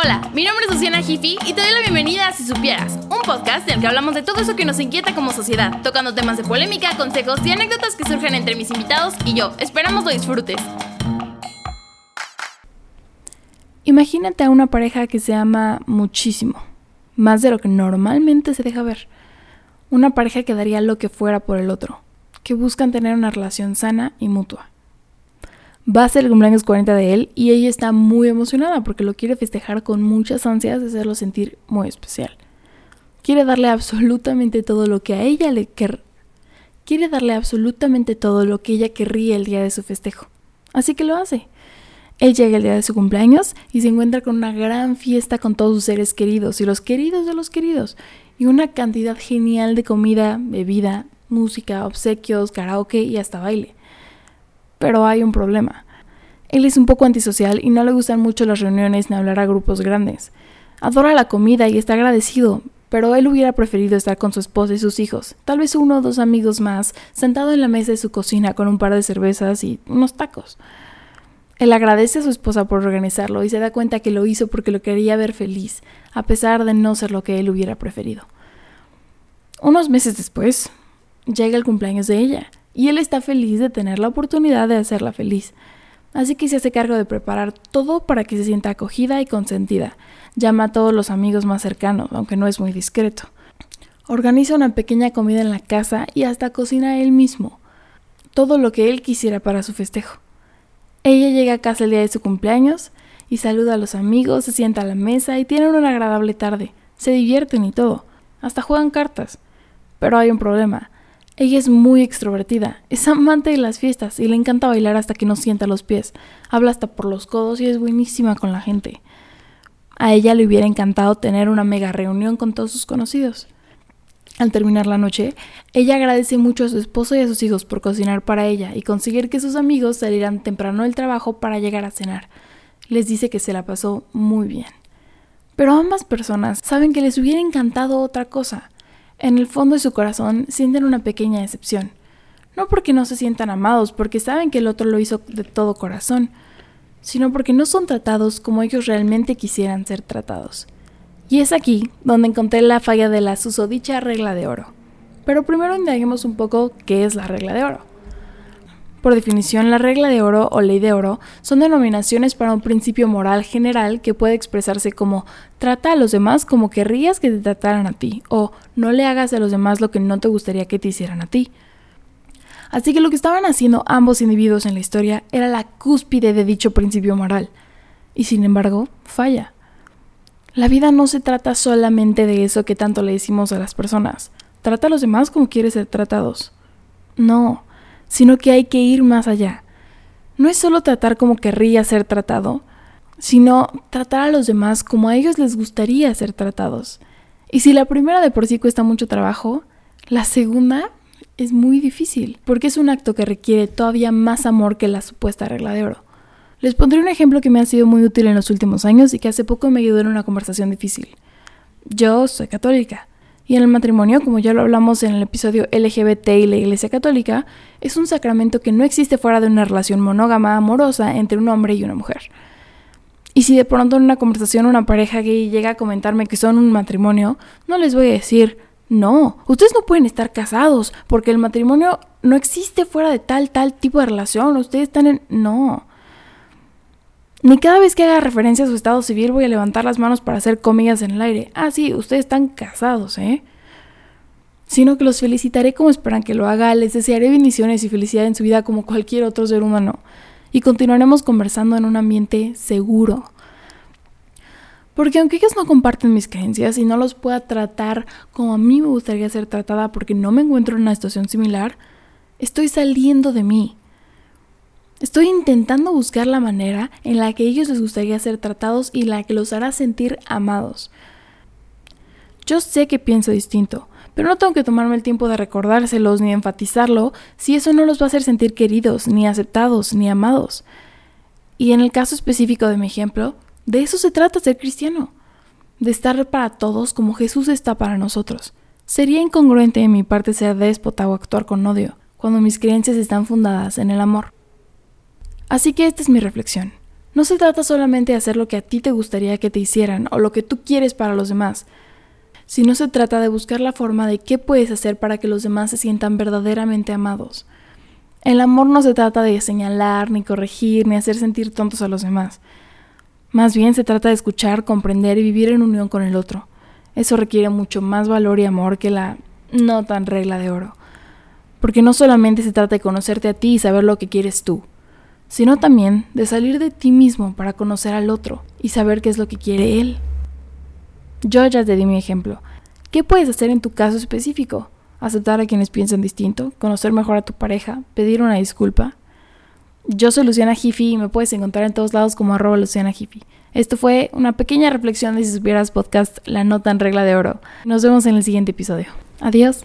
Hola, mi nombre es Luciana Jiffy y te doy la bienvenida a Si Supieras, un podcast en el que hablamos de todo eso que nos inquieta como sociedad, tocando temas de polémica, consejos y anécdotas que surgen entre mis invitados y yo. Esperamos lo disfrutes. Imagínate a una pareja que se ama muchísimo, más de lo que normalmente se deja ver. Una pareja que daría lo que fuera por el otro, que buscan tener una relación sana y mutua. Va a ser el cumpleaños 40 de él y ella está muy emocionada porque lo quiere festejar con muchas ansias de hacerlo sentir muy especial. Quiere darle absolutamente todo lo que a ella le quer quiere darle absolutamente todo lo que ella querría el día de su festejo. Así que lo hace. Él llega el día de su cumpleaños y se encuentra con una gran fiesta con todos sus seres queridos y los queridos de los queridos y una cantidad genial de comida, bebida, música, obsequios, karaoke y hasta baile. Pero hay un problema. Él es un poco antisocial y no le gustan mucho las reuniones ni hablar a grupos grandes. Adora la comida y está agradecido, pero él hubiera preferido estar con su esposa y sus hijos, tal vez uno o dos amigos más, sentado en la mesa de su cocina con un par de cervezas y unos tacos. Él agradece a su esposa por organizarlo y se da cuenta que lo hizo porque lo quería ver feliz, a pesar de no ser lo que él hubiera preferido. Unos meses después, llega el cumpleaños de ella, y él está feliz de tener la oportunidad de hacerla feliz. Así que se hace cargo de preparar todo para que se sienta acogida y consentida. Llama a todos los amigos más cercanos, aunque no es muy discreto. Organiza una pequeña comida en la casa y hasta cocina él mismo. Todo lo que él quisiera para su festejo. Ella llega a casa el día de su cumpleaños y saluda a los amigos, se sienta a la mesa y tienen una agradable tarde. Se divierten y todo. Hasta juegan cartas. Pero hay un problema. Ella es muy extrovertida, es amante de las fiestas y le encanta bailar hasta que no sienta los pies. Habla hasta por los codos y es buenísima con la gente. A ella le hubiera encantado tener una mega reunión con todos sus conocidos. Al terminar la noche, ella agradece mucho a su esposo y a sus hijos por cocinar para ella y conseguir que sus amigos salieran temprano del trabajo para llegar a cenar. Les dice que se la pasó muy bien. Pero ambas personas saben que les hubiera encantado otra cosa en el fondo de su corazón sienten una pequeña decepción. No porque no se sientan amados, porque saben que el otro lo hizo de todo corazón, sino porque no son tratados como ellos realmente quisieran ser tratados. Y es aquí donde encontré la falla de la susodicha regla de oro. Pero primero indaguemos un poco qué es la regla de oro. Por definición, la regla de oro o ley de oro son denominaciones para un principio moral general que puede expresarse como trata a los demás como querrías que te trataran a ti o no le hagas a los demás lo que no te gustaría que te hicieran a ti. Así que lo que estaban haciendo ambos individuos en la historia era la cúspide de dicho principio moral. Y sin embargo, falla. La vida no se trata solamente de eso que tanto le decimos a las personas. Trata a los demás como quieres ser tratados. No, sino que hay que ir más allá. No es solo tratar como querría ser tratado, sino tratar a los demás como a ellos les gustaría ser tratados. Y si la primera de por sí cuesta mucho trabajo, la segunda es muy difícil, porque es un acto que requiere todavía más amor que la supuesta regla de oro. Les pondré un ejemplo que me ha sido muy útil en los últimos años y que hace poco me ayudó en una conversación difícil. Yo soy católica y en el matrimonio, como ya lo hablamos en el episodio LGBT y la Iglesia Católica, es un sacramento que no existe fuera de una relación monógama amorosa entre un hombre y una mujer. Y si de pronto en una conversación una pareja gay llega a comentarme que son un matrimonio, no les voy a decir, no, ustedes no pueden estar casados, porque el matrimonio no existe fuera de tal, tal tipo de relación, ustedes están en... No. Ni cada vez que haga referencia a su estado civil voy a levantar las manos para hacer comillas en el aire. Ah, sí, ustedes están casados, ¿eh? Sino que los felicitaré como esperan que lo haga, les desearé bendiciones y felicidad en su vida como cualquier otro ser humano. Y continuaremos conversando en un ambiente seguro. Porque aunque ellos no comparten mis creencias y no los pueda tratar como a mí me gustaría ser tratada porque no me encuentro en una situación similar, estoy saliendo de mí. Estoy intentando buscar la manera en la que ellos les gustaría ser tratados y la que los hará sentir amados. Yo sé que pienso distinto, pero no tengo que tomarme el tiempo de recordárselos ni enfatizarlo si eso no los va a hacer sentir queridos, ni aceptados, ni amados. Y en el caso específico de mi ejemplo, de eso se trata ser cristiano, de estar para todos como Jesús está para nosotros. Sería incongruente de mi parte ser déspota o actuar con odio, cuando mis creencias están fundadas en el amor. Así que esta es mi reflexión. No se trata solamente de hacer lo que a ti te gustaría que te hicieran o lo que tú quieres para los demás, sino se trata de buscar la forma de qué puedes hacer para que los demás se sientan verdaderamente amados. El amor no se trata de señalar, ni corregir, ni hacer sentir tontos a los demás. Más bien se trata de escuchar, comprender y vivir en unión con el otro. Eso requiere mucho más valor y amor que la no tan regla de oro. Porque no solamente se trata de conocerte a ti y saber lo que quieres tú, sino también de salir de ti mismo para conocer al otro y saber qué es lo que quiere él. Yo ya te di mi ejemplo. ¿Qué puedes hacer en tu caso específico? ¿Aceptar a quienes piensan distinto? ¿Conocer mejor a tu pareja? ¿Pedir una disculpa? Yo soy Luciana Jiffy y me puedes encontrar en todos lados como arroba Luciana Jiffy. Esto fue una pequeña reflexión de si supieras podcast La Nota en Regla de Oro. Nos vemos en el siguiente episodio. Adiós.